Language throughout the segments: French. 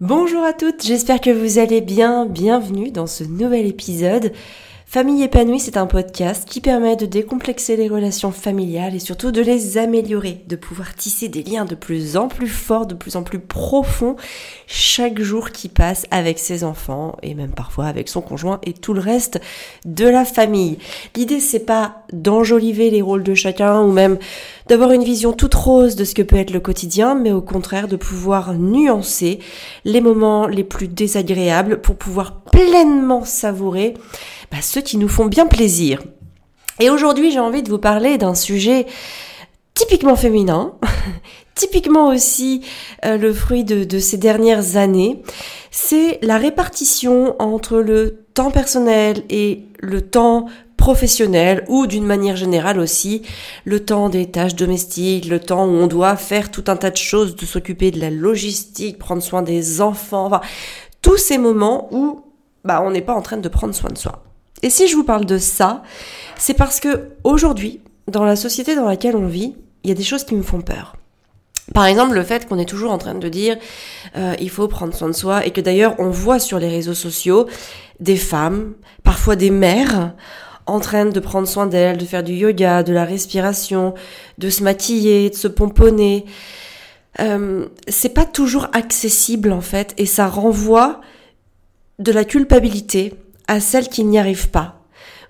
Bonjour à toutes, j'espère que vous allez bien. Bienvenue dans ce nouvel épisode. Famille épanouie, c'est un podcast qui permet de décomplexer les relations familiales et surtout de les améliorer, de pouvoir tisser des liens de plus en plus forts, de plus en plus profonds chaque jour qui passe avec ses enfants et même parfois avec son conjoint et tout le reste de la famille. L'idée c'est pas d'enjoliver les rôles de chacun ou même d'avoir une vision toute rose de ce que peut être le quotidien, mais au contraire de pouvoir nuancer les moments les plus désagréables pour pouvoir pleinement savourer bah, ceux qui nous font bien plaisir. Et aujourd'hui, j'ai envie de vous parler d'un sujet typiquement féminin, typiquement aussi euh, le fruit de, de, ces dernières années, c'est la répartition entre le temps personnel et le temps professionnel ou d'une manière générale aussi le temps des tâches domestiques, le temps où on doit faire tout un tas de choses, de s'occuper de la logistique, prendre soin des enfants, enfin tous ces moments où bah on n'est pas en train de prendre soin de soi. Et si je vous parle de ça, c'est parce que aujourd'hui, dans la société dans laquelle on vit, il y a des choses qui me font peur. Par exemple, le fait qu'on est toujours en train de dire euh, il faut prendre soin de soi et que d'ailleurs on voit sur les réseaux sociaux des femmes, parfois des mères, en train de prendre soin d'elles, de faire du yoga, de la respiration, de se maquiller, de se pomponner. Euh, c'est pas toujours accessible en fait et ça renvoie de la culpabilité à celles qui n'y arrivent pas.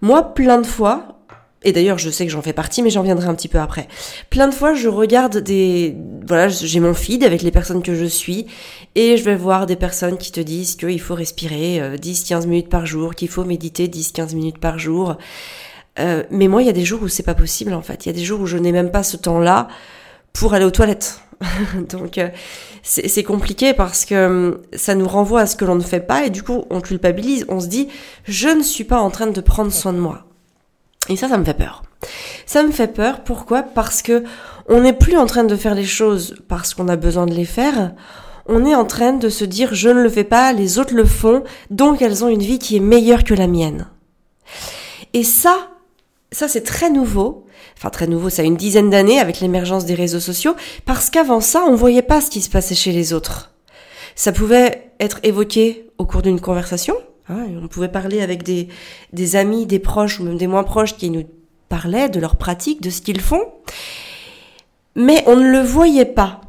Moi, plein de fois, et d'ailleurs je sais que j'en fais partie, mais j'en viendrai un petit peu après. Plein de fois, je regarde des... Voilà, j'ai mon feed avec les personnes que je suis, et je vais voir des personnes qui te disent qu'il faut respirer 10-15 euh, minutes par jour, qu'il faut méditer 10-15 minutes par jour. Euh, mais moi, il y a des jours où c'est pas possible en fait. Il y a des jours où je n'ai même pas ce temps-là pour aller aux toilettes. Donc euh, c'est compliqué parce que hum, ça nous renvoie à ce que l'on ne fait pas et du coup on culpabilise, on se dit je ne suis pas en train de prendre soin de moi. Et ça, ça me fait peur. Ça me fait peur, pourquoi? Parce que on n'est plus en train de faire les choses parce qu'on a besoin de les faire, on est en train de se dire je ne le fais pas, les autres le font, donc elles ont une vie qui est meilleure que la mienne. Et ça, ça c'est très nouveau, enfin très nouveau, ça a une dizaine d'années avec l'émergence des réseaux sociaux, parce qu'avant ça, on voyait pas ce qui se passait chez les autres. Ça pouvait être évoqué au cours d'une conversation, hein, on pouvait parler avec des, des amis, des proches ou même des moins proches qui nous parlaient de leurs pratiques, de ce qu'ils font, mais on ne le voyait pas.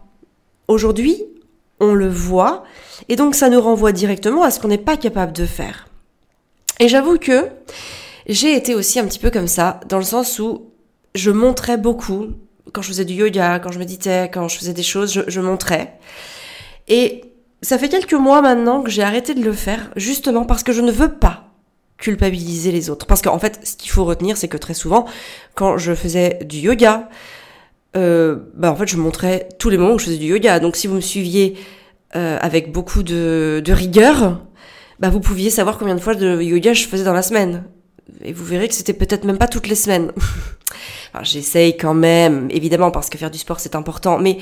Aujourd'hui, on le voit, et donc ça nous renvoie directement à ce qu'on n'est pas capable de faire. Et j'avoue que j'ai été aussi un petit peu comme ça, dans le sens où je montrais beaucoup. Quand je faisais du yoga, quand je méditais, quand je faisais des choses, je, je montrais. Et ça fait quelques mois maintenant que j'ai arrêté de le faire, justement parce que je ne veux pas culpabiliser les autres. Parce qu'en fait, ce qu'il faut retenir, c'est que très souvent, quand je faisais du yoga, euh, bah en fait, je montrais tous les moments où je faisais du yoga. Donc, si vous me suiviez euh, avec beaucoup de, de rigueur, bah vous pouviez savoir combien de fois de yoga je faisais dans la semaine et vous verrez que c'était peut-être même pas toutes les semaines. j'essaye quand même, évidemment, parce que faire du sport c'est important, mais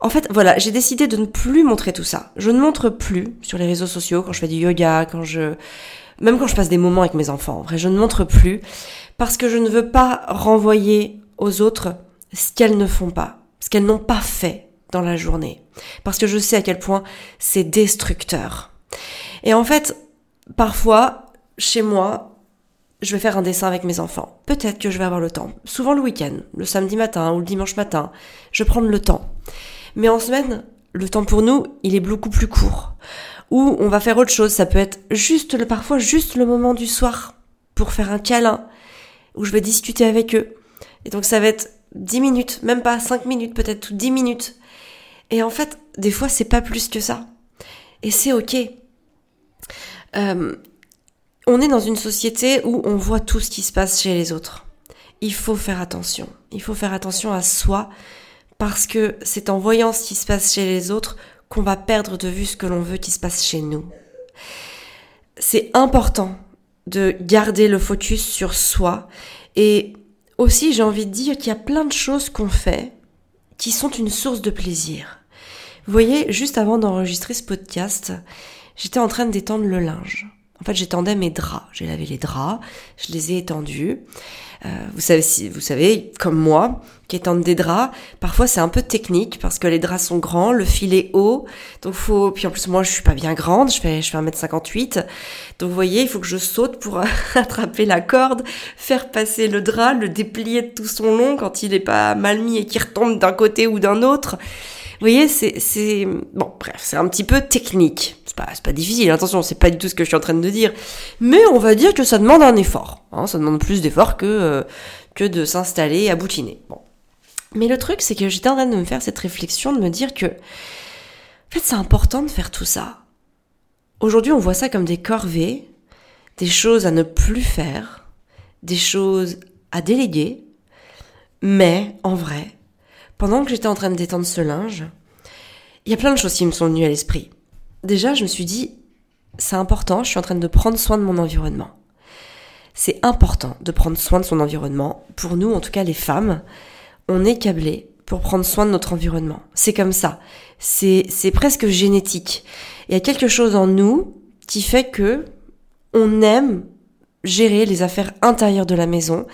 en fait, voilà, j'ai décidé de ne plus montrer tout ça. Je ne montre plus sur les réseaux sociaux quand je fais du yoga, quand je, même quand je passe des moments avec mes enfants. En vrai, je ne montre plus parce que je ne veux pas renvoyer aux autres ce qu'elles ne font pas, ce qu'elles n'ont pas fait dans la journée. Parce que je sais à quel point c'est destructeur. Et en fait, parfois, chez moi, je vais faire un dessin avec mes enfants. Peut-être que je vais avoir le temps. Souvent le week-end, le samedi matin ou le dimanche matin, je prends le temps. Mais en semaine, le temps pour nous, il est beaucoup plus court. Ou on va faire autre chose. Ça peut être juste le, parfois juste le moment du soir pour faire un câlin où je vais discuter avec eux. Et donc ça va être 10 minutes, même pas 5 minutes peut-être, ou 10 minutes. Et en fait, des fois, c'est pas plus que ça. Et c'est ok. Euh, on est dans une société où on voit tout ce qui se passe chez les autres. Il faut faire attention. Il faut faire attention à soi parce que c'est en voyant ce qui se passe chez les autres qu'on va perdre de vue ce que l'on veut qui se passe chez nous. C'est important de garder le focus sur soi et aussi j'ai envie de dire qu'il y a plein de choses qu'on fait qui sont une source de plaisir. Vous voyez, juste avant d'enregistrer ce podcast, j'étais en train d'étendre le linge En fait, j'étendais mes draps. J'ai lavé les draps, je les ai étendus. Euh, vous savez, si, vous savez, comme moi, qu'étendre des draps, parfois c'est un peu technique parce que les draps sont grands, le fil est haut, donc faut. Puis en plus moi je suis pas bien grande, je fais je fais 1m58, donc vous voyez, il faut que je saute pour attraper la corde, faire passer le drap, le déplier de tout son long quand il est pas mal mis et qu'il retombe d'un côté ou d'un autre. Vous voyez, c'est, c'est, bon, bref, c'est un petit peu technique. C'est pas, pas difficile, attention, c'est pas du tout ce que je suis en train de dire. Mais on va dire que ça demande un effort. Hein, ça demande plus d'effort que, euh, que de s'installer à boutiner. Bon. Mais le truc, c'est que j'étais en train de me faire cette réflexion, de me dire que, en fait, c'est important de faire tout ça. Aujourd'hui, on voit ça comme des corvées, des choses à ne plus faire, des choses à déléguer. Mais, en vrai, pendant que j'étais en train de détendre ce linge, il y a plein de choses qui me sont venues à l'esprit. Déjà, je me suis dit, c'est important, je suis en train de prendre soin de mon environnement. C'est important de prendre soin de son environnement. Pour nous, en tout cas les femmes, on est câblés pour prendre soin de notre environnement. C'est comme ça. C'est, presque génétique. Il y a quelque chose en nous qui fait que on aime gérer les affaires intérieures de la maison,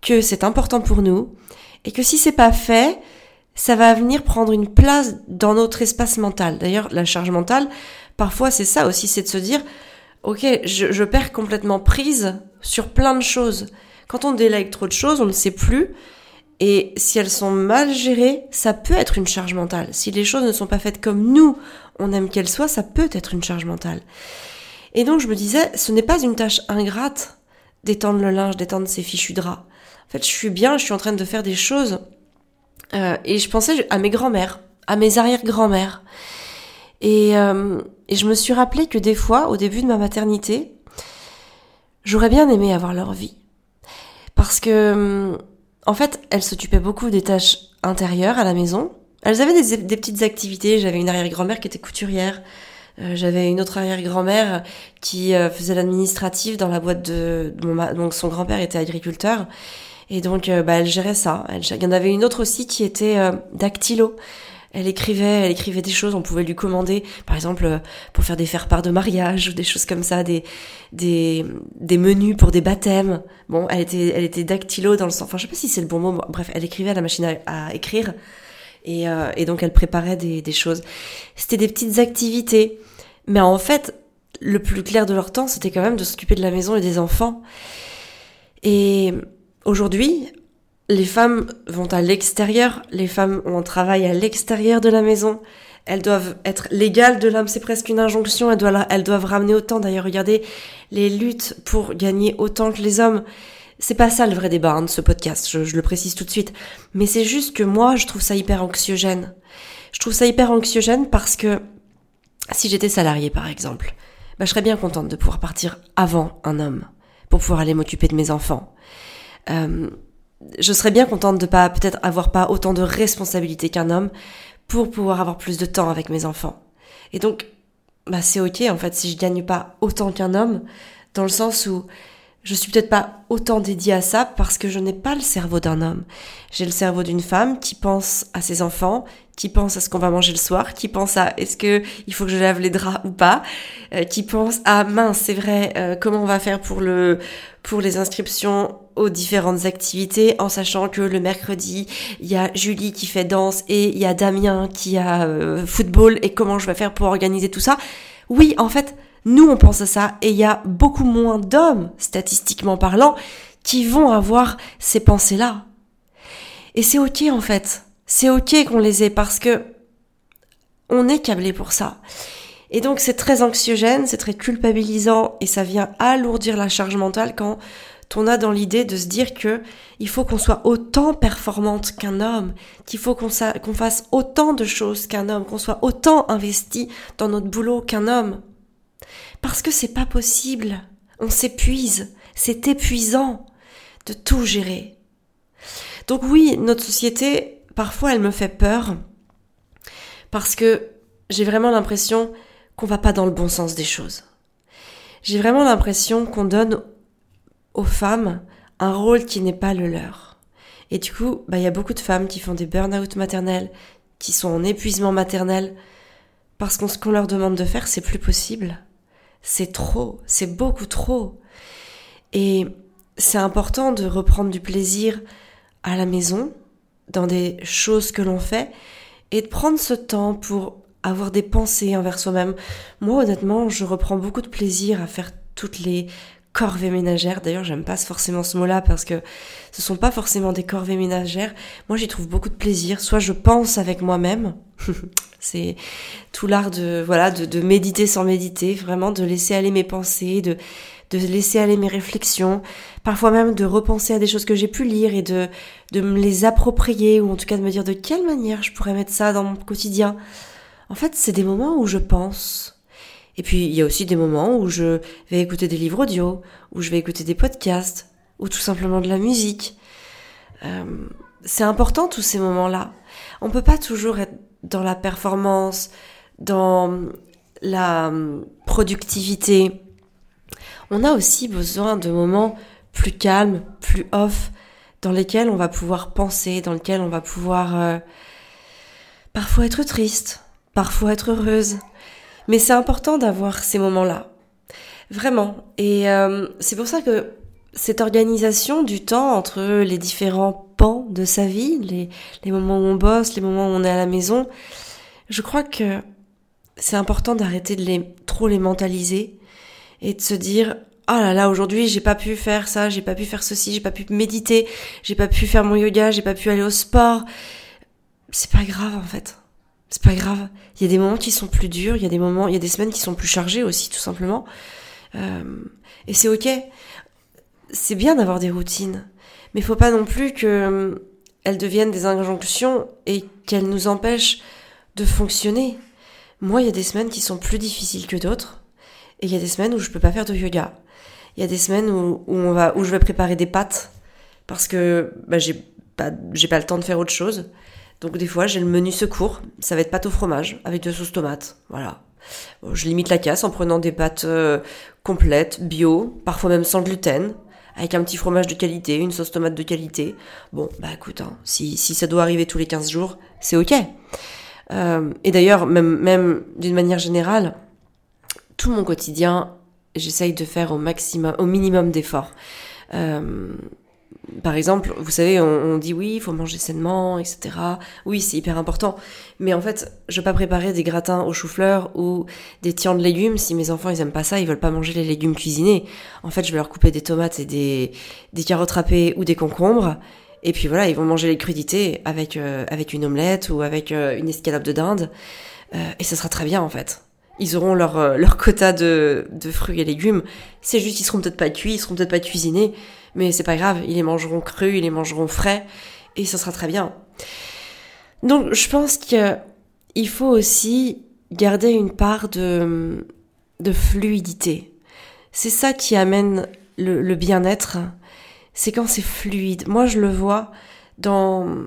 que c'est important pour nous, et que si c'est pas fait, ça va venir prendre une place dans notre espace mental. D'ailleurs, la charge mentale, parfois c'est ça aussi, c'est de se dire, ok, je, je, perds complètement prise sur plein de choses. Quand on délègue trop de choses, on ne sait plus. Et si elles sont mal gérées, ça peut être une charge mentale. Si les choses ne sont pas faites comme nous, on aime qu'elles soient, ça peut être une charge mentale. Et donc je me disais, ce n'est pas une tâche ingrate d'étendre le linge, d'étendre ses fichus draps. En fait, je suis bien, je suis en train de faire des choses euh, et je pensais à mes grands-mères, à mes arrière-grands-mères. Et, euh, je me suis rappelé que des fois, au début de ma maternité, j'aurais bien aimé avoir leur vie. Parce que, en fait, elles s'occupaient beaucoup des tâches intérieures à la maison. Elles avaient des, petites activités. J'avais une arrière-grand-mère qui était couturière. Euh, j'avais une autre arrière-grand-mère qui euh, faisait l'administratif dans la boîte de, donc son grand-père était agriculteur et donc, euh, bah, elle gérait ça. Il y en avait une autre aussi qui était euh, dactylo. Elle écrivait, elle écrivait des choses. On pouvait lui commander, par exemple, euh, pour faire des faire-part de mariage ou des choses comme ça, des des des menus pour des baptêmes. Bon, elle était elle était dactylo dans le sens. Enfin, je sais pas si c'est le bon mot. Bref, elle écrivait à la machine à, écrire. Et, euh, et donc elle préparait des, des choses. C'était des petites activités. Mais en fait, le plus clair de leur temps, c'était quand même de s'occuper de la maison et des enfants. Et Aujourd'hui, les femmes vont à l'extérieur, les femmes ont un travail à l'extérieur de la maison, elles doivent être légales de l'homme, c'est presque une injonction, elles doivent, elles doivent ramener autant. D'ailleurs, regardez les luttes pour gagner autant que les hommes. C'est pas ça le vrai débat hein, de ce podcast, je, le précise tout de suite. Mais c'est juste que moi, je trouve ça hyper anxiogène. Je trouve ça hyper anxiogène parce que si j'étais salariée, par exemple, bah, je serais bien contente de pouvoir partir avant un homme pour pouvoir aller m'occuper de mes enfants euh, je serais bien contente de pas peut-être avoir pas autant de responsabilités qu'un homme pour pouvoir avoir plus de temps avec mes enfants. Et donc, bah c'est ok en fait si je gagne pas autant qu'un homme, dans le sens où je suis peut-être pas autant dédiée à ça parce que je n'ai pas le cerveau d'un homme. J'ai le cerveau d'une femme qui pense à ses enfants, qui pense à ce qu'on va manger le soir, qui pense à est-ce que il faut que je lave les draps ou pas, euh, qui pense à mince, c'est vrai, euh, comment on va faire pour le pour les inscriptions aux différentes activités en sachant que le mercredi, il y a Julie qui fait danse et il y a Damien qui a euh, football et comment je vais faire pour organiser tout ça. Oui, en fait, nous, on pense à ça et il y a beaucoup moins d'hommes, statistiquement parlant, qui vont avoir ces pensées-là. Et c'est ok en fait. C'est ok qu'on les ait parce que on est câblé pour ça. Et donc c'est très anxiogène, c'est très culpabilisant et ça vient alourdir la charge mentale quand on a dans l'idée de se dire que il faut qu'on soit autant performante qu'un homme, qu'il faut qu'on fasse autant de choses qu'un homme, qu'on soit autant investi dans notre boulot qu'un homme. Parce que c'est pas possible. On s'épuise. C'est épuisant de tout gérer. Donc oui, notre société, parfois, elle me fait peur. Parce que j'ai vraiment l'impression qu'on va pas dans le bon sens des choses. J'ai vraiment l'impression qu'on donne aux femmes un rôle qui n'est pas le leur. Et du coup, bah, il y a beaucoup de femmes qui font des burn-out maternels, qui sont en épuisement maternel, parce que ce qu'on leur demande de faire, c'est plus possible c'est trop, c'est beaucoup trop. Et c'est important de reprendre du plaisir à la maison, dans des choses que l'on fait, et de prendre ce temps pour avoir des pensées envers soi-même. Moi, honnêtement, je reprends beaucoup de plaisir à faire toutes les corvées ménagères. D'ailleurs, j'aime pas forcément ce mot-là parce que ce sont pas forcément des corvées ménagères. Moi, j'y trouve beaucoup de plaisir. Soit je pense avec moi-même. c'est tout l'art de, voilà, de, de méditer sans méditer. Vraiment de laisser aller mes pensées, de, de laisser aller mes réflexions, parfois même de repenser à des choses que j'ai pu lire et de, de me les approprier ou en tout cas de me dire de quelle manière je pourrais mettre ça dans mon quotidien. En fait, c'est des moments où je pense. Et puis, il y a aussi des moments où je vais écouter des livres audio, où je vais écouter des podcasts, ou tout simplement de la musique. Euh, c'est important tous ces moments-là. On peut pas toujours être dans la performance, dans la productivité, on a aussi besoin de moments plus calmes, plus off, dans lesquels on va pouvoir penser, dans lesquels on va pouvoir euh, parfois être triste, parfois être heureuse. Mais c'est important d'avoir ces moments-là. Vraiment. Et euh, c'est pour ça que cette organisation du temps entre les différents pans de sa vie, les, les moments où on bosse, les moments où on est à la maison, je crois que c'est important d'arrêter de les trop les mentaliser et de se dire oh là là aujourd'hui j'ai pas pu faire ça, j'ai pas pu faire ceci, j'ai pas pu méditer, j'ai pas pu faire mon yoga, j'ai pas pu aller au sport. C'est pas grave en fait. C'est pas grave. Il y a des moments qui sont plus durs, il y a des moments, il y a des semaines qui sont plus chargées aussi tout simplement. Euh, et c'est ok. C'est bien d'avoir des routines, mais faut pas non plus que euh, elles deviennent des injonctions et qu'elles nous empêchent de fonctionner. Moi, il y a des semaines qui sont plus difficiles que d'autres. Et il y a des semaines où je peux pas faire de yoga. Il y a des semaines où, où, je vais préparer des pâtes parce que bah, j'ai pas, j'ai pas le temps de faire autre chose. Donc des fois, j'ai le menu secours. Ça va être pâte au fromage avec de sauce tomate. Voilà. je limite la casse en prenant des pâtes euh, complètes, bio, parfois même sans gluten, avec un petit fromage de qualité, une sauce tomate de qualité. Bon, bah écoute, hein, si, ça doit arriver tous les 15 jours, c'est ok. Euh, et d'ailleurs, même, même d'une manière générale, tout mon quotidien, j'essaye de faire au maximum, au minimum d'efforts. Euh, par exemple, vous savez, on, dit oui, il faut manger sainement, etc. Oui, c'est hyper important. Mais en fait, je vais pas préparer des gratins au chou-fleur ou des tiens de légumes si mes enfants ils aiment pas ça, ils veulent pas manger les légumes cuisinés. En fait, je vais leur couper des tomates et des, carottes râpées ou des concombres. Et puis voilà, ils vont manger les crudités avec, euh, avec une omelette ou avec euh, une escalope de dinde. et ça sera très bien en fait ils auront leur, euh, leur quota de, de fruits et légumes. C'est juste, ils seront peut-être pas cuits, ils seront peut-être pas cuisinés, mais c'est pas grave, ils les mangeront crus, ils les mangeront frais, et ça sera très bien. Donc, je pense qu'il faut aussi garder une part de, fluidité. C'est ça qui amène le, le bien-être. C'est quand c'est fluide. Moi, je le vois dans,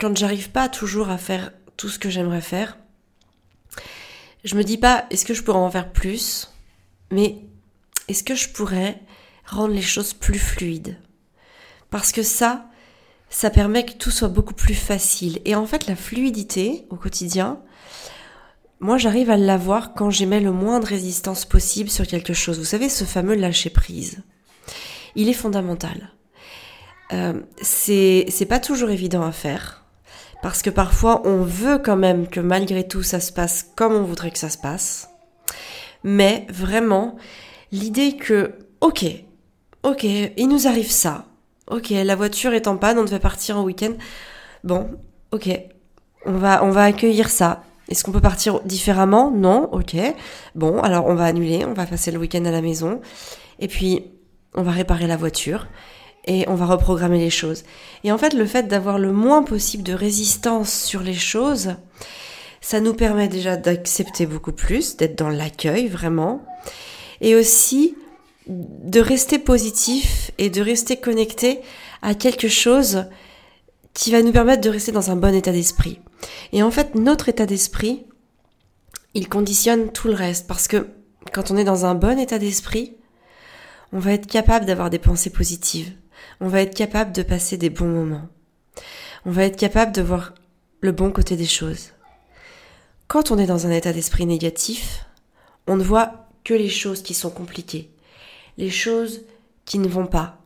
quand j'arrive pas toujours à faire tout ce que j'aimerais faire je me dis pas est-ce que je pourrais en faire plus, mais est-ce que je pourrais rendre les choses plus fluides Parce que ça, ça permet que tout soit beaucoup plus facile. Et en fait, la fluidité au quotidien, moi j'arrive à l'avoir quand j'émets le moins de résistance possible sur quelque chose. Vous savez, ce fameux lâcher prise. Il est fondamental. Euh, c'est pas toujours évident à faire parce que parfois on veut quand même que malgré tout ça se passe comme on voudrait que ça se passe. Mais vraiment, l'idée que, ok, ok, il nous arrive ça, ok, la voiture est en panne, on devait partir en week-end, bon, ok, on va, on va accueillir ça. Est-ce qu'on peut partir différemment? Non, ok. Bon, alors on va annuler, on va passer le week-end à la maison, et puis on va réparer la voiture et on va reprogrammer les choses. Et en fait, le fait d'avoir le moins possible de résistance sur les choses, ça nous permet déjà d'accepter beaucoup plus, d'être dans l'accueil vraiment, et aussi de rester positif et de rester connecté à quelque chose qui va nous permettre de rester dans un bon état d'esprit. Et en fait, notre état d'esprit, il conditionne tout le reste parce que quand on est dans un bon état d'esprit, on va être capable d'avoir des pensées positives on va être capable de passer des bons moments. On va être capable de voir le bon côté des choses. Quand on est dans un état d'esprit négatif, on ne voit que les choses qui sont compliquées, les choses qui ne vont pas,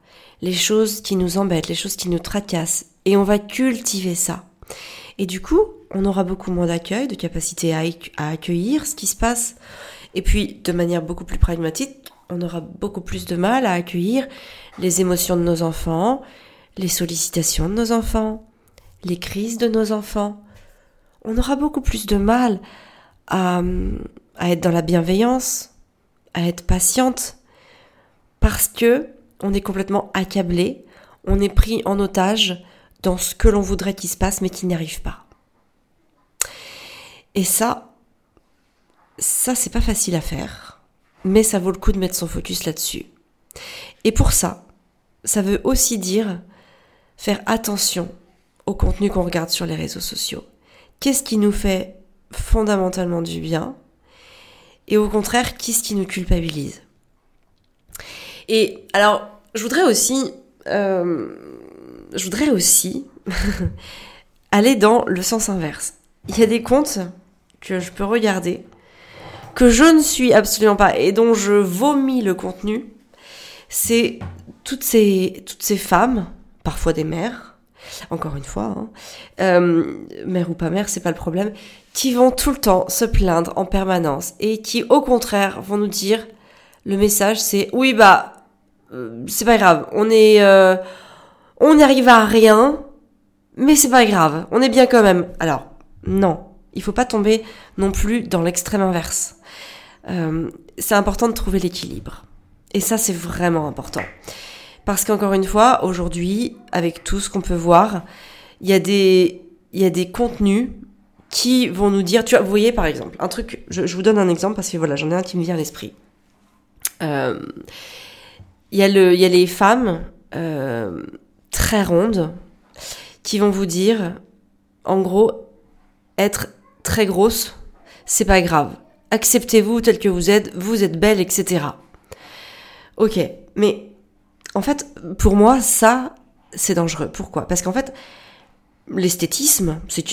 les choses qui nous embêtent, les choses qui nous tracassent. Et on va cultiver ça. Et du coup, on aura beaucoup moins d'accueil, de capacité à, accueillir ce qui se passe. Et puis, de manière beaucoup plus pragmatique, on aura beaucoup plus de mal à accueillir les émotions de nos enfants, les sollicitations de nos enfants, les crises de nos enfants. On aura beaucoup plus de mal à, à être dans la bienveillance, à être patiente, parce que on est complètement accablé, on est pris en otage dans ce que l'on voudrait qu'il se passe mais qui n'y arrive pas. Et ça, ça c'est pas facile à faire, mais ça vaut le coup de mettre son focus là-dessus. Et pour ça, ça veut aussi dire faire attention au contenu qu'on regarde sur les réseaux sociaux. Qu'est-ce qui nous fait fondamentalement du bien et au contraire, qu'est-ce qui nous culpabilise? Et alors, je voudrais aussi, euh, je voudrais aussi aller dans le sens inverse. Il y a des comptes que je peux regarder que je ne suis absolument pas et dont je vomis le contenu. C'est toutes ces toutes ces femmes, parfois des mères, encore une fois, hein, euh, mère ou pas mère, c'est pas le problème, qui vont tout le temps se plaindre en permanence et qui au contraire vont nous dire le message c'est oui bah c'est pas grave, on est euh, on arrive à rien, mais c'est pas grave, on est bien quand même. Alors non, il faut pas tomber non plus dans l'extrême inverse. Euh, c'est important de trouver l'équilibre. Et ça, c'est vraiment important. Parce qu'encore une fois, aujourd'hui, avec tout ce qu'on peut voir, il y a des, il y a des contenus qui vont nous dire, tu vois, vous voyez par exemple, un truc, je, vous donne un exemple parce que voilà, j'en ai un qui me vient à l'esprit. Euh, il y, a le, y a les femmes euh, très rondes qui vont vous dire, en gros, être très grosse, c'est pas grave. Acceptez-vous tel que vous êtes, vous êtes belle, etc. Ok, mais en fait, pour moi, ça, c'est dangereux. Pourquoi? Parce qu'en fait, l'esthétisme, c'est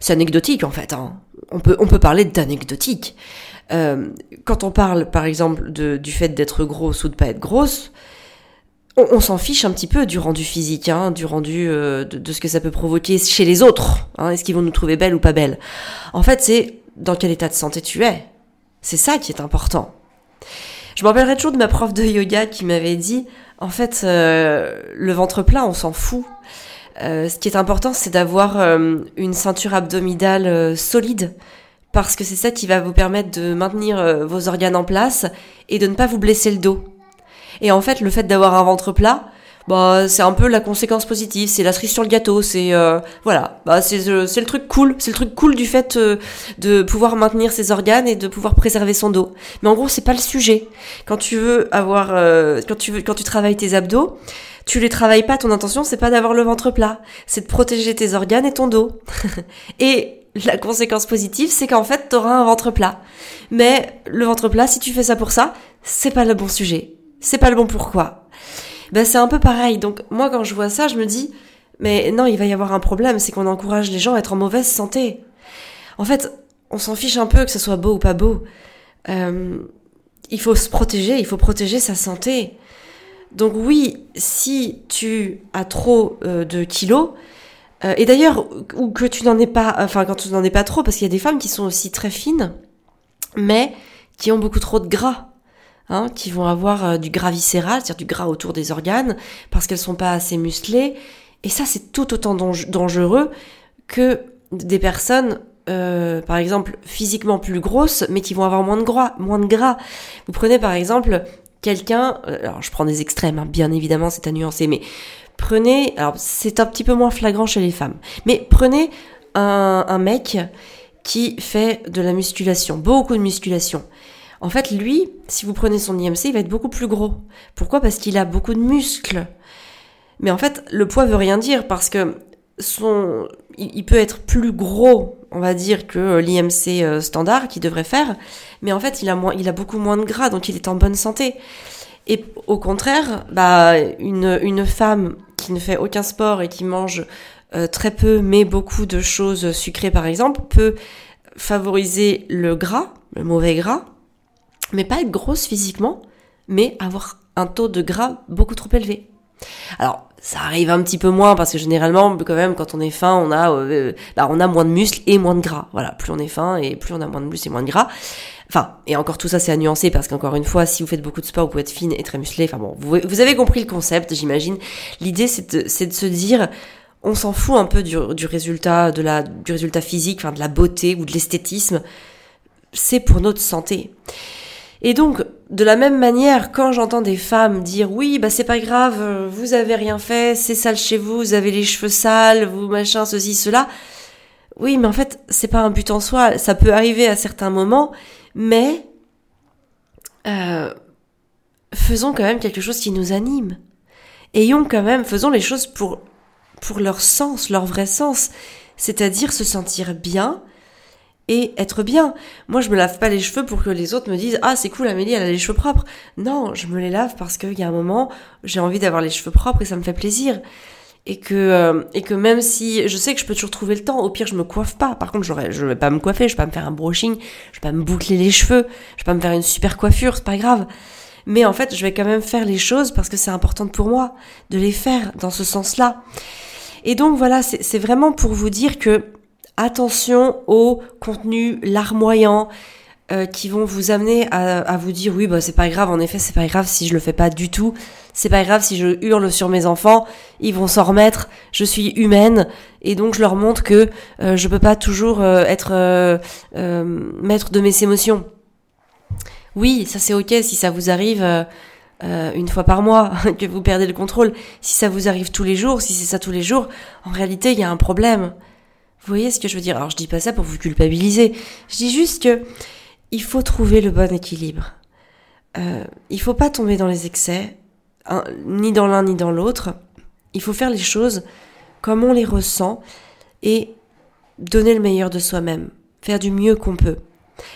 c'est anecdotique en fait. Hein. On peut on peut parler d'anecdotique. Euh, quand on parle, par exemple, du fait d'être grosse ou de pas être grosse, on, s'en fiche un petit peu du rendu physique, hein, du rendu euh, de, ce que ça peut provoquer chez les autres. Hein, Est-ce qu'ils vont nous trouver belle ou pas belle En fait, c'est dans quel état de santé tu es. C'est ça qui est important. Je me rappellerai toujours de ma prof de yoga qui m'avait dit, en fait, euh, le ventre plat, on s'en fout. Ce qui est important, c'est d'avoir une ceinture abdominale solide, parce que c'est ça qui va vous permettre de maintenir vos organes en place et de ne pas vous blesser le dos. Et en fait, le fait d'avoir un ventre plat, bah c'est un peu la conséquence positive, c'est la cerise sur le gâteau, c'est euh, voilà, bah c'est euh, le truc cool, c'est le truc cool du fait euh, de pouvoir maintenir ses organes et de pouvoir préserver son dos. Mais en gros, c'est pas le sujet. Quand tu veux avoir quand tu veux quand tu travailles tes abdos, tu les travailles pas, ton intention c'est pas d'avoir le ventre plat, c'est de protéger tes organes et ton dos. et la conséquence positive, c'est qu'en fait, t'auras un ventre plat. Mais le ventre plat, si tu fais ça pour ça, c'est pas le bon sujet. C'est pas le bon pourquoi ben c'est un peu pareil. Donc moi quand je vois ça, je me dis mais non, il va y avoir un problème, c'est qu'on encourage les gens à être en mauvaise santé. En fait, on s'en fiche un peu que ce soit beau ou pas beau. Euh, il faut se protéger, il faut protéger sa santé. Donc oui, si tu as trop euh, de kilos, euh, et d'ailleurs, ou que tu n'en es pas, enfin quand tu n'en es pas trop, parce qu'il y a des femmes qui sont aussi très fines, mais qui ont beaucoup trop de gras. Hein, qui vont avoir euh, du gras viscéral, c'est-à-dire du gras autour des organes, parce qu'elles sont pas assez musclées. Et ça, c'est tout autant dangereux que des personnes, euh, par exemple, physiquement plus grosses, mais qui vont avoir moins de gras. Moins de gras. Vous prenez par exemple quelqu'un, alors je prends des extrêmes, hein, bien évidemment, c'est à nuancer, mais prenez, alors c'est un petit peu moins flagrant chez les femmes, mais prenez un, mec qui fait de la musculation, beaucoup de musculation. En fait, lui, si vous prenez son IMC, il va être beaucoup plus gros. Pourquoi? Parce qu'il a beaucoup de muscles. Mais en fait, le poids veut rien dire parce que son, il peut être plus gros, on va dire, que l'IMC euh, standard qu'il devrait faire, mais en fait, il a beaucoup moins de gras, donc il est en bonne santé. Et au contraire, bah, une femme qui ne fait aucun sport et qui mange euh, très peu, mais beaucoup de choses sucrées, par exemple, peut favoriser le gras, le mauvais gras, mais pas être grosse physiquement, mais avoir un taux de gras beaucoup trop élevé. Alors, ça arrive un petit peu moins parce que généralement, quand même, quand on est fin, on a, euh, bah, on a moins de muscles et moins de gras. Voilà, plus on est fin et plus on a moins de muscles et moins de gras. Enfin, et encore tout ça, c'est à nuancer parce qu'encore une fois, si vous faites beaucoup de sport, vous pouvez être fine et très musclée. Enfin bon, vous, avez compris le concept, j'imagine. L'idée, c'est de, se dire, on s'en fout un peu du, résultat, du résultat physique, enfin de la beauté ou de l'esthétisme. C'est pour notre santé. Et donc, de la même manière, quand j'entends des femmes dire oui, bah c'est pas grave, euh, vous avez rien fait, c'est sale chez vous, vous avez les cheveux sales, vous machin, ceci, cela. Oui, mais en fait, c'est pas un but en soi. Ça peut arriver à certains moments, mais euh, faisons quand même quelque chose qui nous anime. Ayons quand même, faisons les choses pour pour leur sens, leur vrai sens, c'est-à-dire se sentir bien et être bien. Moi, je me lave pas les cheveux pour que les autres me disent ah c'est cool Amélie, elle a les cheveux propres. Non, je me les lave parce qu'il y a un moment j'ai envie d'avoir les cheveux propres et ça me fait plaisir. Et que euh, et que même si je sais que je peux toujours trouver le temps, au pire je me coiffe pas. Par contre, j'aurais je vais pas me coiffer, je vais pas me faire un brushing, je vais pas me boucler les cheveux, je vais pas me faire une super coiffure, c'est pas grave. Mais en fait, je vais quand même faire les choses parce que c'est important pour moi de les faire dans ce sens-là. Et donc voilà, c'est vraiment pour vous dire que attention aux contenus larmoyants euh, qui vont vous amener à, vous dire oui bah c'est pas grave en effet c'est pas grave si je le fais pas du tout. C'est pas grave si je hurle sur mes enfants ils vont s'en remettre je suis humaine. Et donc je leur montre que euh, je peux pas toujours euh, être maître de mes émotions. Oui ça c'est ok si ça vous arrive une fois par mois que vous perdez le contrôle. Si ça vous arrive tous les jours si c'est ça tous les jours en réalité il y a un problème vous voyez ce que je veux dire? Alors je dis pas ça pour vous culpabiliser. Je dis juste que il faut trouver le bon équilibre. Euh, il faut pas tomber dans les excès, ni dans l'un ni dans l'autre. Il faut faire les choses comme on les ressent et donner le meilleur de soi-même, faire du mieux qu'on peut,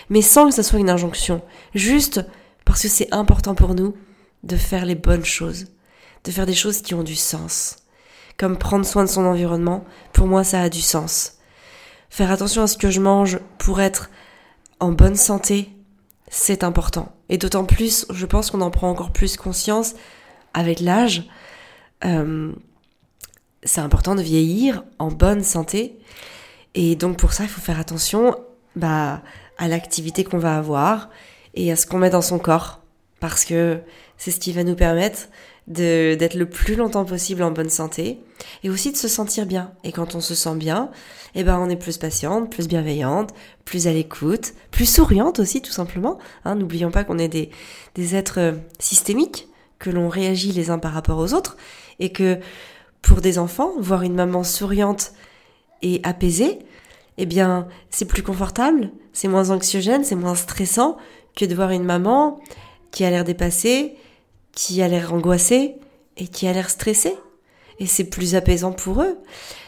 mais sans que ça soit une injonction, juste parce que c'est important pour nous de faire les bonnes choses, de faire des choses qui ont du sens. Comme prendre soin de son environnement, pour moi ça a du sens. Faire attention à ce que je mange pour être en bonne santé, c'est important. Et d'autant plus, je pense qu'on en prend encore plus conscience avec l'âge. Euh, c'est important de vieillir en bonne santé. Et donc pour ça, il faut faire attention bah, à l'activité qu'on va avoir et à ce qu'on met dans son corps. Parce que c'est ce qui va nous permettre d'être le plus longtemps possible en bonne santé et aussi de se sentir bien. Et quand on se sent bien, eh ben on est plus patiente, plus bienveillante, plus à l'écoute, plus souriante aussi tout simplement. Hein, N'oublions pas qu'on est des, des êtres euh, systémiques, que l'on réagit les uns par rapport aux autres et que pour des enfants, voir une maman souriante et apaisée, eh bien c'est plus confortable, c'est moins anxiogène, c'est moins stressant que de voir une maman qui a l'air dépassée, qui a l'air angoissé et qui a l'air stressé. Et c'est plus apaisant pour eux.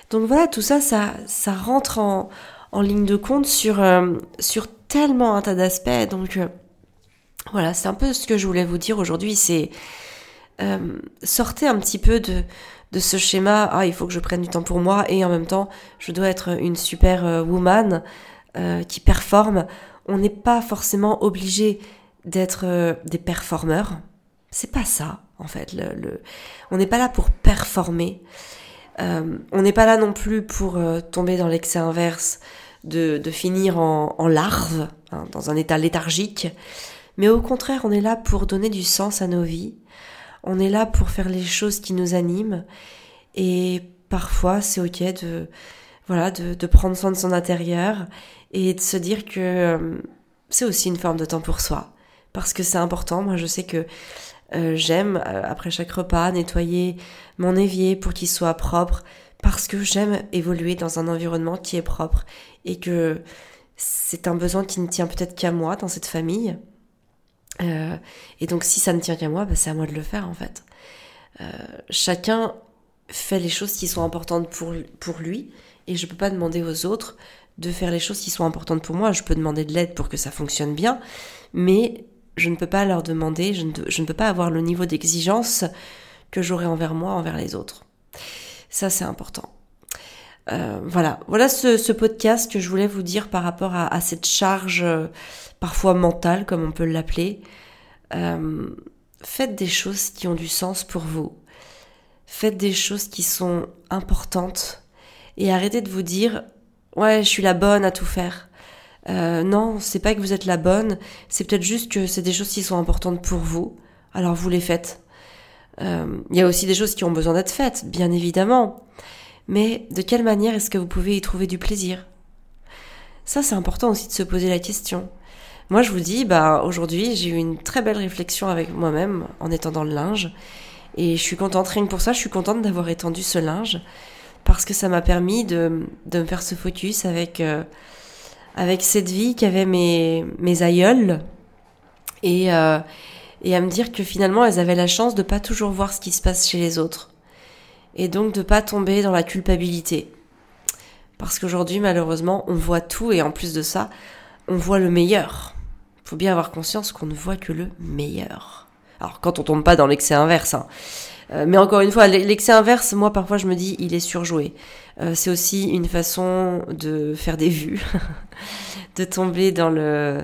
Donc voilà, tout ça, ça, ça rentre en, ligne de compte sur, euh, sur tellement un tas d'aspects. Donc euh, voilà, c'est un peu ce que je voulais vous dire aujourd'hui. C'est euh, sortez un petit peu de, de ce schéma. Ah, il faut que je prenne du temps pour moi et en même temps, je dois être une super woman qui performe. On n'est pas forcément obligé d'être des performeurs. C'est pas ça, en fait. On n'est pas là pour performer. Euh, on n'est pas là non plus pour euh, tomber dans l'excès inverse, de, finir en, larve, hein, dans un état léthargique. Mais au contraire, on est là pour donner du sens à nos vies. On est là pour faire les choses qui nous animent. Et parfois, c'est ok de, voilà, de, prendre soin de son intérieur et de se dire que euh, c'est aussi une forme de temps pour soi. Parce que c'est important. Moi, je sais que euh, j'aime, euh, après chaque repas, nettoyer mon évier pour qu'il soit propre, parce que j'aime évoluer dans un environnement qui est propre et que c'est un besoin qui ne tient peut-être qu'à moi dans cette famille. Euh, et donc si ça ne tient qu'à moi, bah, c'est à moi de le faire en fait. chacun fait les choses qui sont importantes pour, pour lui et je peux pas demander aux autres de faire les choses qui sont importantes pour moi. Je peux demander de l'aide pour que ça fonctionne bien, mais je ne peux pas leur demander, je ne, peux pas avoir le niveau d'exigence que j'aurais envers moi, envers les autres. Ça, c'est important. Euh, voilà, voilà ce, podcast que je voulais vous dire par rapport à, cette charge euh, parfois mentale, comme on peut l'appeler. Euh, faites des choses qui ont du sens pour vous. Faites des choses qui sont importantes et arrêtez de vous dire ouais je suis la bonne à tout faire. Non, c'est pas que vous êtes la bonne, c'est peut-être juste que c'est des choses qui sont importantes pour vous. Alors vous les faites. Il y a aussi des choses qui ont besoin d'être faites, bien évidemment mais de quelle manière est-ce que vous pouvez y trouver du plaisir? Ça, c'est important aussi de se poser la question. Moi, je vous dis, bah, aujourd'hui, j'ai eu une très belle réflexion avec moi-même en étendant le linge. Et je suis contente, rien que pour ça, je suis contente d'avoir étendu ce linge. Parce que ça m'a permis de, de, me faire ce focus avec, euh, avec cette vie qu'avaient mes, mes aïeuls. Et, euh, et à me dire que finalement, elles avaient la chance de pas toujours voir ce qui se passe chez les autres et donc de pas tomber dans la culpabilité. Parce qu'aujourd'hui, malheureusement, on voit tout et en plus de ça, on voit le meilleur. Faut bien avoir conscience qu'on ne voit que le meilleur. Alors quand on tombe pas dans l'excès inverse, hein. Euh, mais encore une fois, l'excès inverse, moi parfois je me dis, il est surjoué. Euh, c'est aussi une façon de faire des vues, de tomber dans le,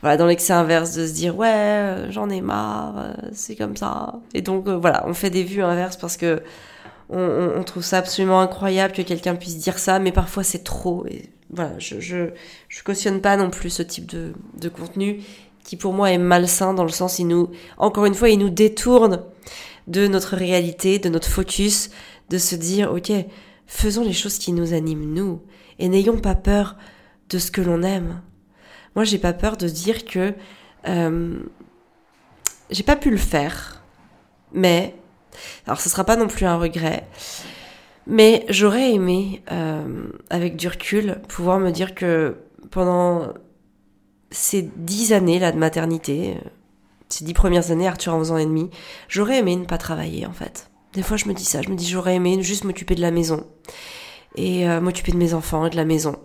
voilà, dans l'excès inverse, de se dire ouais, j'en ai marre, c'est comme ça. Et donc euh, voilà, on fait des vues inverses parce que on, trouve ça absolument incroyable que quelqu'un puisse dire ça, mais parfois c'est trop. Et voilà, je, je, je cautionne pas non plus ce type de, de contenu qui pour moi est malsain dans le sens il nous, encore une fois, il nous détourne de notre réalité, de notre focus, de se dire ok, faisons les choses qui nous animent nous et n'ayons pas peur de ce que l'on aime. Moi, j'ai pas peur de dire que euh, j'ai pas pu le faire, mais alors ce sera pas non plus un regret, mais j'aurais aimé, euh, avec du recul, pouvoir me dire que pendant ces dix années là de maternité, ces dix premières années, Arthur 11 ans et demi, j'aurais aimé ne pas travailler en fait. Des fois je me dis ça, je me dis j'aurais aimé juste m'occuper de la maison et euh, m'occuper de mes enfants et de la maison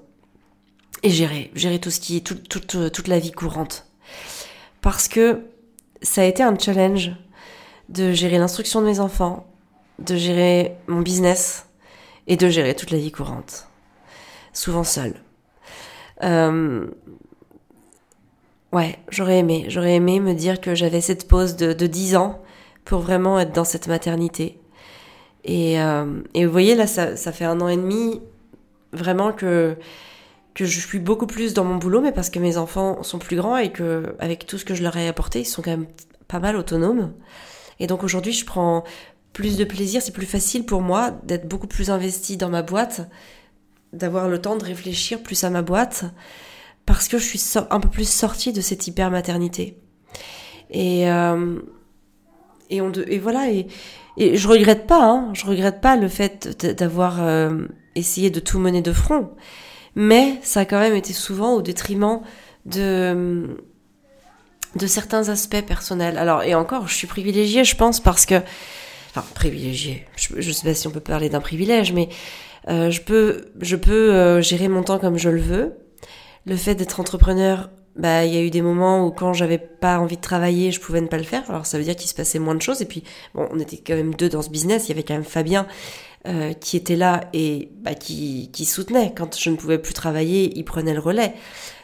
et gérer, gérer tout ce qui est toute la vie courante. Parce que ça a été un challenge de gérer l'instruction de mes enfants, de gérer mon business et de gérer toute la vie courante. Souvent seule. Euh, ouais, j'aurais aimé. J'aurais aimé me dire que j'avais cette pause de, de 10 ans pour vraiment être dans cette maternité. Et, euh, vous voyez, là, ça, ça fait un an et demi vraiment que que je suis beaucoup plus dans mon boulot, mais parce que mes enfants sont plus grands et que avec tout ce que je leur ai apporté, ils sont quand même pas mal autonomes. Et donc aujourd'hui, je prends plus de plaisir, c'est plus facile pour moi d'être beaucoup plus investi dans ma boîte, d'avoir le temps de réfléchir plus à ma boîte, parce que je suis un peu plus sortie de cette hyper maternité. Et euh, et on et voilà et, et je regrette pas, hein, je regrette pas le fait d'avoir euh, essayé de tout mener de front, mais ça a quand même été souvent au détriment de de certains aspects personnels. Alors, et encore, je suis privilégiée, je pense, parce que... Enfin, privilégiée, je, je sais pas si on peut parler d'un privilège, mais euh, je peux, je peux euh, gérer mon temps comme je le veux. Le fait d'être entrepreneur, bah, il y a eu des moments où quand j'avais pas envie de travailler, je pouvais ne pas le faire. Alors, ça veut dire qu'il se passait moins de choses. Et puis, bon, on était quand même deux dans ce business. Il y avait quand même Fabien euh, qui était là et bah, qui, qui soutenait. Quand je ne pouvais plus travailler, il prenait le relais.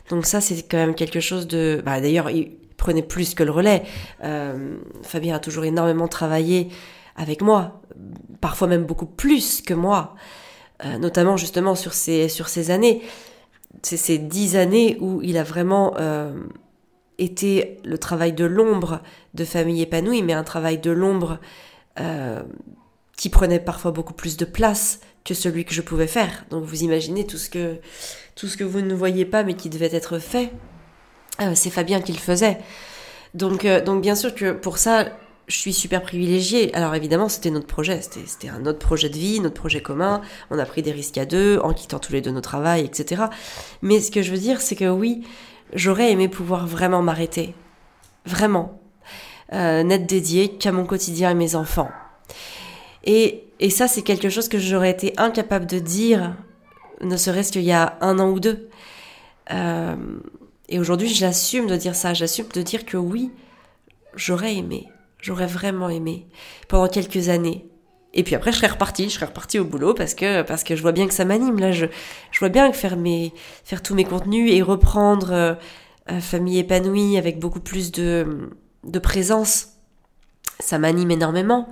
Donc ça, c'est quand même quelque chose de... Bah, D'ailleurs, il, prenait plus que le relais. Euh, Fabien a toujours énormément travaillé avec moi, parfois même beaucoup plus que moi, euh, notamment justement sur ces, sur ces années. C'est ces dix années où il a vraiment euh, été le travail de l'ombre de famille épanouie, mais un travail de l'ombre qui prenait parfois beaucoup plus de place que celui que je pouvais faire. Donc vous imaginez tout ce que, tout ce que vous ne voyez pas mais qui devait être fait euh, c'est Fabien qui le faisait. Donc, euh, donc bien sûr que pour ça, je suis super privilégiée. Alors évidemment, c'était notre projet, c'était un autre projet de vie, notre projet commun. On a pris des risques à deux, en quittant tous les deux nos travail, etc. Mais ce que je veux dire, c'est que oui, j'aurais aimé pouvoir vraiment m'arrêter. Vraiment. Euh, n'être dédiée qu'à mon quotidien et mes enfants. Et, ça, c'est quelque chose que j'aurais été incapable de dire, ne serait-ce qu'il y a un an ou deux. Euh, et aujourd'hui, j'assume de dire ça, j'assume de dire que oui, j'aurais aimé, j'aurais vraiment aimé, pendant quelques années, Et puis après, je serais reparti, je serais reparti au boulot parce que parce que je vois bien que ça m'anime. Là, je je vois bien que faire mes faire tous mes contenus et reprendre euh, euh, famille épanouie avec beaucoup plus de de présence, ça m'anime énormément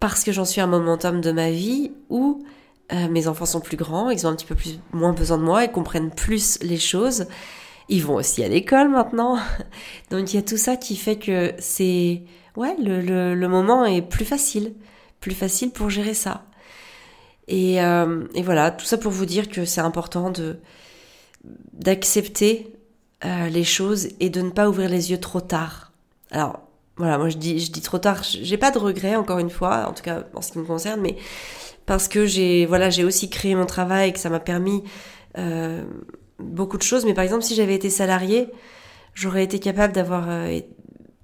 parce que j'en suis à un momentum de ma vie où euh, mes enfants sont plus grands, ils ont un petit peu plus moins besoin de moi, ils comprennent plus les choses. Ils vont aussi à l'école maintenant. Donc il y a tout ça qui fait que c'est ouais, le, le, moment est plus facile plus facile pour gérer ça. Et, euh, et voilà, tout ça pour vous dire que c'est important de d'accepter euh, les choses et de ne pas ouvrir les yeux trop tard. Alors voilà, moi je dis je dis trop tard, j'ai pas de regrets encore une fois, en tout cas en ce qui me concerne, mais parce que j'ai voilà j'ai aussi créé mon travail et que ça m'a permis euh, beaucoup de choses. Mais par exemple, si j'avais été salarié, j'aurais été capable d'avoir euh,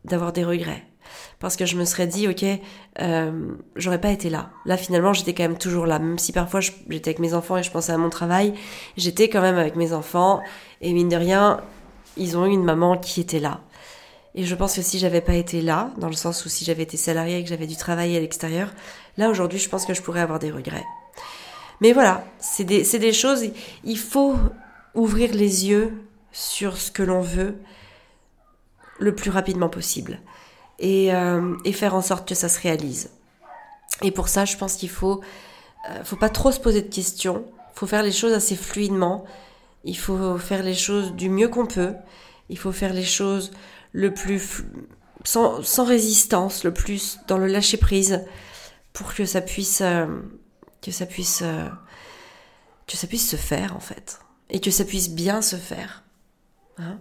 d'avoir des regrets parce que je me serais dit, ok, euh, j'aurais pas été là. Là, finalement, j'étais quand même toujours là, même si parfois j'étais avec mes enfants et je pensais à mon travail, j'étais quand même avec mes enfants, et mine de rien, ils ont eu une maman qui était là. Et je pense que si j'avais pas été là, dans le sens où si j'avais été salariée et que j'avais dû travailler à l'extérieur, là aujourd'hui, je pense que je pourrais avoir des regrets. Mais voilà, c'est des, des choses, il faut ouvrir les yeux sur ce que l'on veut le plus rapidement possible et, euh, et, faire en sorte que ça se réalise. Et pour ça, je pense qu'il faut, euh, faut pas trop se poser de questions. Faut faire les choses assez fluidement. Il faut faire les choses du mieux qu'on peut. Il faut faire les choses le plus sans, sans, résistance, le plus dans le lâcher prise, pour que ça puisse, euh, que ça puisse, euh, que ça puisse se faire en fait, et que ça puisse bien se faire. Hein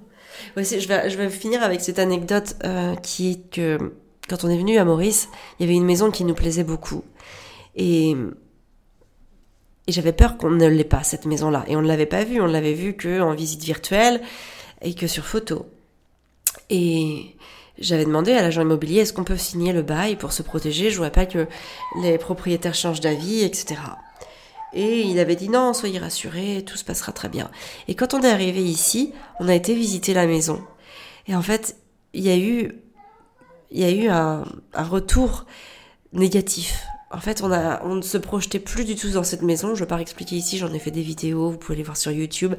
je vais, finir avec cette anecdote euh, qui est que quand on est venu à Maurice, il y avait une maison qui nous plaisait beaucoup. Et, et j'avais peur qu'on ne l'ait pas, cette maison-là. Et on ne l'avait pas vue, on l'avait vue qu'en visite virtuelle et que sur photo. Et j'avais demandé à l'agent immobilier est-ce qu'on peut signer le bail pour se protéger, je voudrais pas que les propriétaires changent d'avis, etc. Et il avait dit non, soyez rassurés, tout se passera très bien. Et quand on est arrivé ici, on a été visiter la maison. Et en fait, il y a eu, il y a eu un, retour négatif. En fait, on, a, on ne se projetait plus du tout dans cette maison. Je ne vais pas expliquer ici, j'en ai fait des vidéos, vous pouvez les voir sur YouTube.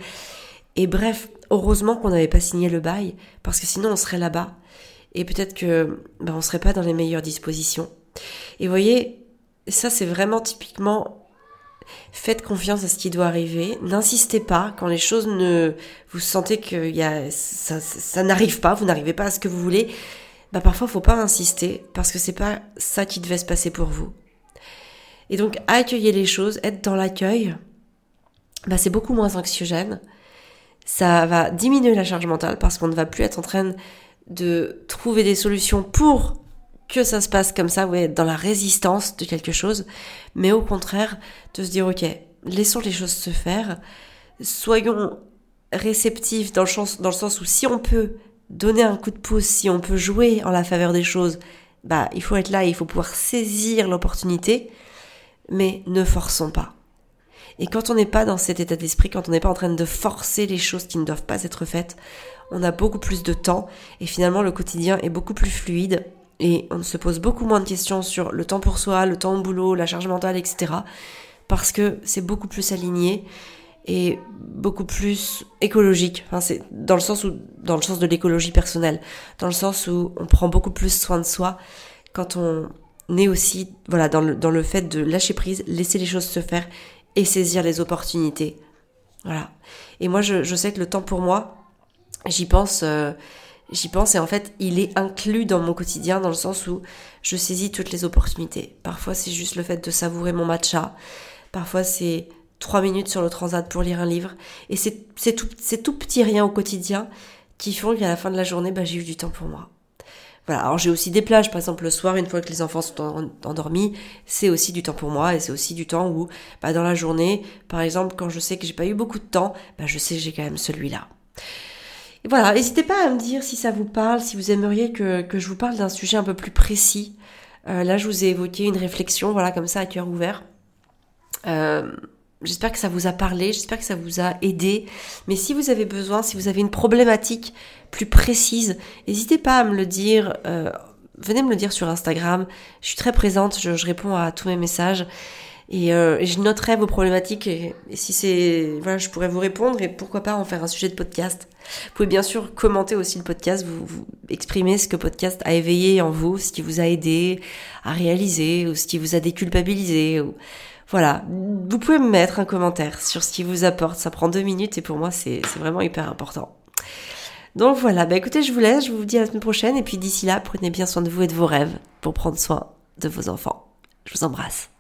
Et bref, heureusement qu'on n'avait pas signé le bail, parce que sinon on serait là-bas. Et peut-être que ben, on serait pas dans les meilleures dispositions. Et vous voyez, ça c'est vraiment typiquement Faites confiance à ce qui doit arriver. N'insistez pas quand les choses ne, vous sentez que ça n'arrive pas, vous n'arrivez pas à ce que vous voulez. Bah parfois faut pas insister parce que c'est pas ça qui devait se passer pour vous. Et donc accueillir les choses, être dans l'accueil, bah c'est beaucoup moins anxiogène. Ça va diminuer la charge mentale parce qu'on ne va plus être en train de trouver des solutions pour que ça se passe comme ça, ouais, dans la résistance de quelque chose, mais au contraire, de se dire, ok, laissons les choses se faire, soyons réceptifs dans le, sens, dans le sens où si on peut donner un coup de pouce, si on peut jouer en la faveur des choses, bah, il faut être là, il faut pouvoir saisir l'opportunité, mais ne forçons pas. Et quand on n'est pas dans cet état d'esprit, quand on n'est pas en train de forcer les choses qui ne doivent pas être faites, on a beaucoup plus de temps et finalement le quotidien est beaucoup plus fluide et on se pose beaucoup moins de questions sur le temps pour soi, le temps au boulot, la charge mentale, etc. Parce que c'est beaucoup plus aligné et beaucoup plus écologique. C'est dans le sens où, dans le sens de l'écologie personnelle, dans le sens où on prend beaucoup plus soin de soi quand on est aussi, voilà, dans le, dans le fait de lâcher prise, laisser les choses se faire et saisir les opportunités. Voilà. Et moi, je, je sais que le temps pour moi, j'y pense. Euh, j'y pense et en fait il est inclus dans mon quotidien dans le sens où je saisis toutes les opportunités. Parfois c'est juste le fait de savourer mon matcha, parfois c'est trois minutes sur le transat pour lire un livre et c'est tout, petit rien au quotidien qui font qu'à la fin de la journée bah, j'ai eu du temps pour moi. Voilà, alors j'ai aussi des plages, par exemple le soir, une fois que les enfants sont endormis, c'est aussi du temps pour moi et c'est aussi du temps où, bah, dans la journée, par exemple, quand je sais que j'ai pas eu beaucoup de temps, bah, je sais que j'ai quand même celui-là. Voilà, n'hésitez pas à me dire si ça vous parle, si vous aimeriez que, que je vous parle d'un sujet un peu plus précis. Euh, là, je vous ai évoqué une réflexion, voilà, comme ça, à cœur ouvert. Euh, j'espère que ça vous a parlé, j'espère que ça vous a aidé. Mais si vous avez besoin, si vous avez une problématique plus précise, n'hésitez pas à me le dire. Euh, venez me le dire sur Instagram. Je suis très présente, je, réponds à tous mes messages. Et, euh, je noterai vos problématiques et, si c'est voilà, je pourrais vous répondre et pourquoi pas en faire un sujet de podcast. Vous pouvez bien sûr commenter aussi le podcast, vous, vous exprimer ce que podcast a éveillé en vous, ce qui vous a aidé à réaliser ou ce qui vous a déculpabilisé. Ou... Voilà, vous pouvez me mettre un commentaire sur ce qui vous apporte. Ça prend deux minutes et pour moi c'est vraiment hyper important. Donc voilà, bah écoutez, je vous laisse, je vous dis à la semaine prochaine et puis d'ici là, prenez bien soin de vous et de vos rêves pour prendre soin de vos enfants. Je vous embrasse.